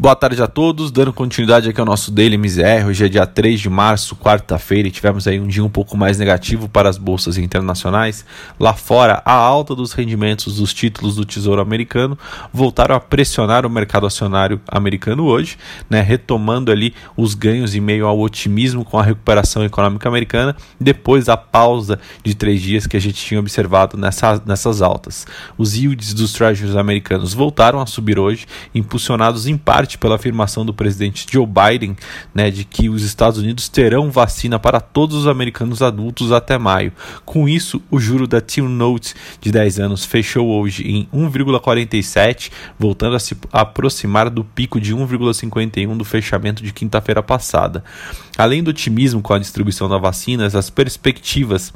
Boa tarde a todos, dando continuidade aqui ao nosso Daily MZR. Hoje é dia 3 de março, quarta-feira, e tivemos aí um dia um pouco mais negativo para as bolsas internacionais. Lá fora, a alta dos rendimentos dos títulos do Tesouro Americano voltaram a pressionar o mercado acionário americano hoje, né, retomando ali os ganhos em meio ao otimismo com a recuperação econômica americana, depois da pausa de três dias que a gente tinha observado nessa, nessas altas. Os yields dos treasuries americanos voltaram a subir hoje, impulsionados em parte parte pela afirmação do presidente Joe Biden né, de que os Estados Unidos terão vacina para todos os americanos adultos até maio. Com isso, o juro da T-Note de 10 anos fechou hoje em 1,47, voltando a se aproximar do pico de 1,51 do fechamento de quinta-feira passada. Além do otimismo com a distribuição da vacina, as perspectivas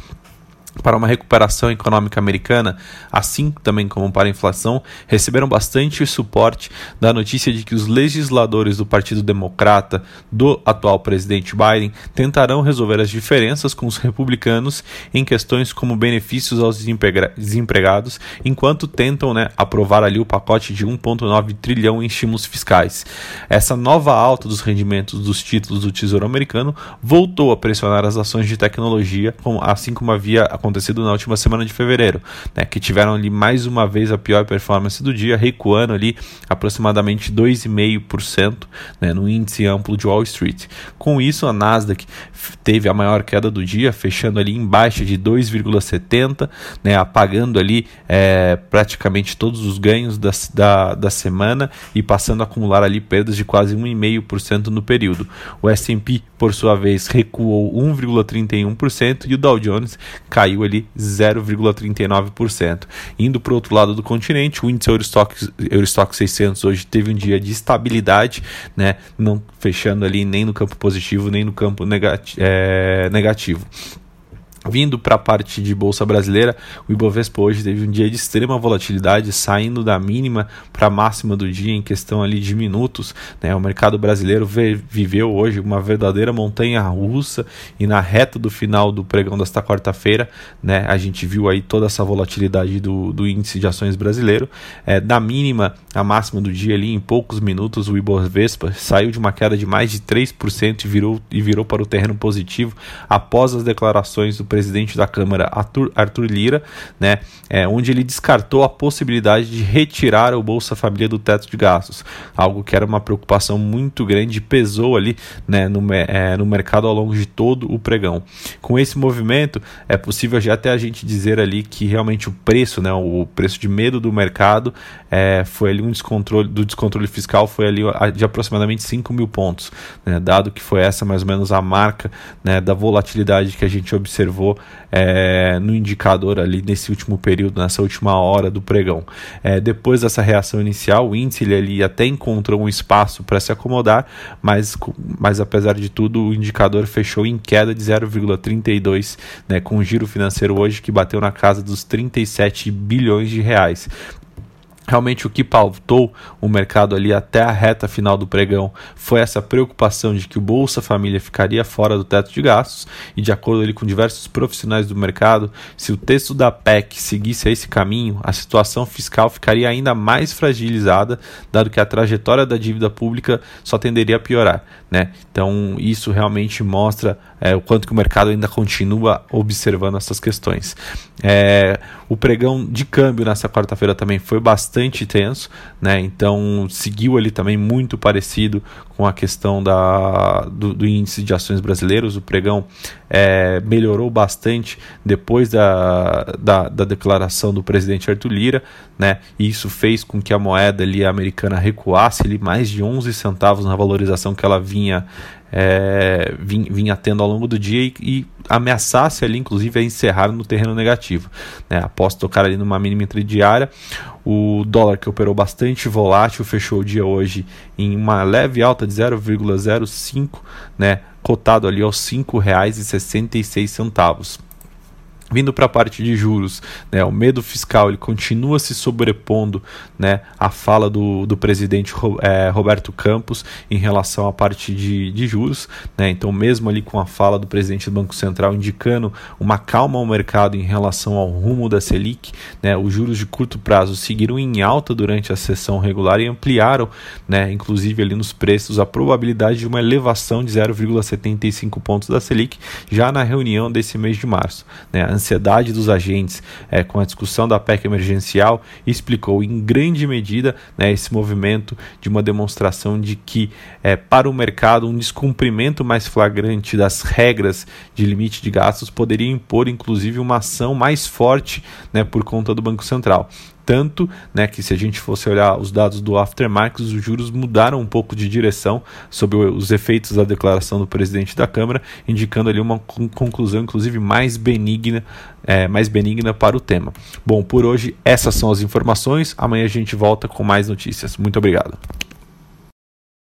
para uma recuperação econômica americana, assim também como para a inflação, receberam bastante suporte da notícia de que os legisladores do Partido Democrata do atual presidente Biden tentarão resolver as diferenças com os republicanos em questões como benefícios aos desempregados, enquanto tentam né, aprovar ali o pacote de 1,9 trilhão em estímulos fiscais. Essa nova alta dos rendimentos dos títulos do Tesouro Americano voltou a pressionar as ações de tecnologia, assim como havia acontecido na última semana de fevereiro, né, que tiveram ali mais uma vez a pior performance do dia, recuando ali aproximadamente 2,5% né, no índice amplo de Wall Street. Com isso, a Nasdaq teve a maior queda do dia, fechando ali em baixa de 2,70, né, apagando ali é, praticamente todos os ganhos da, da, da semana e passando a acumular ali perdas de quase 1,5% no período. O S&P, por sua vez, recuou 1,31% e o Dow Jones caiu caiu ali 0,39%. Indo para o outro lado do continente, o índice Eurostock, Eurostock 600 hoje teve um dia de estabilidade, né, não fechando ali nem no campo positivo nem no campo negati é, negativo. Vindo para a parte de bolsa brasileira, o Ibovespa hoje teve um dia de extrema volatilidade, saindo da mínima para a máxima do dia em questão ali de minutos. Né? O mercado brasileiro viveu hoje uma verdadeira montanha russa e na reta do final do pregão desta quarta-feira, né, a gente viu aí toda essa volatilidade do, do índice de ações brasileiro. É, da mínima à máxima do dia ali, em poucos minutos, o Ibovespa saiu de uma queda de mais de 3% e virou, e virou para o terreno positivo após as declarações do presidente da Câmara, Arthur, Arthur Lira, né, é, onde ele descartou a possibilidade de retirar o Bolsa Família do teto de gastos, algo que era uma preocupação muito grande e pesou ali né, no, é, no mercado ao longo de todo o pregão. Com esse movimento, é possível já até a gente dizer ali que realmente o preço, né, o preço de medo do mercado, é, foi ali um descontrole do descontrole fiscal foi ali de aproximadamente 5 mil pontos, né, dado que foi essa mais ou menos a marca né, da volatilidade que a gente observou é, no indicador ali nesse último período, nessa última hora do pregão. É, depois dessa reação inicial, o índice ele até encontrou um espaço para se acomodar, mas, mas apesar de tudo, o indicador fechou em queda de 0,32, né, com o giro financeiro hoje que bateu na casa dos 37 bilhões de reais. Realmente o que pautou o mercado ali até a reta final do pregão foi essa preocupação de que o Bolsa Família ficaria fora do teto de gastos e de acordo ali com diversos profissionais do mercado, se o texto da PEC seguisse esse caminho, a situação fiscal ficaria ainda mais fragilizada, dado que a trajetória da dívida pública só tenderia a piorar, né? Então isso realmente mostra é, o quanto que o mercado ainda continua observando essas questões. É, o pregão de câmbio nessa quarta-feira também foi bastante tenso, né? Então seguiu ali também muito parecido com a questão da, do, do índice de ações brasileiros. O pregão é, melhorou bastante depois da, da, da, declaração do presidente Arthur Lira, né? E isso fez com que a moeda ali americana recuasse ali mais de 11 centavos na valorização que ela vinha é, vinha tendo ao longo do dia e, e, ameaçasse ali, inclusive, a encerrar no terreno negativo. Né? Após tocar ali numa mínima intradiária, o dólar que operou bastante volátil fechou o dia hoje em uma leve alta de 0,05, né? cotado ali aos R$ 5,66. Vindo para a parte de juros, né, o medo fiscal ele continua se sobrepondo né, à fala do, do presidente é, Roberto Campos em relação à parte de, de juros. Né, então, mesmo ali com a fala do presidente do Banco Central indicando uma calma ao mercado em relação ao rumo da Selic, né, os juros de curto prazo seguiram em alta durante a sessão regular e ampliaram, né, inclusive ali nos preços, a probabilidade de uma elevação de 0,75 pontos da Selic já na reunião desse mês de março. Né, ansiedade dos agentes é, com a discussão da PEC emergencial explicou em grande medida né, esse movimento de uma demonstração de que é, para o mercado um descumprimento mais flagrante das regras de limite de gastos poderia impor inclusive uma ação mais forte né, por conta do Banco Central tanto né, que se a gente fosse olhar os dados do aftermarket, os juros mudaram um pouco de direção sobre os efeitos da declaração do presidente da Câmara, indicando ali uma conclusão, inclusive, mais benigna, é, mais benigna para o tema. Bom, por hoje essas são as informações. Amanhã a gente volta com mais notícias. Muito obrigado.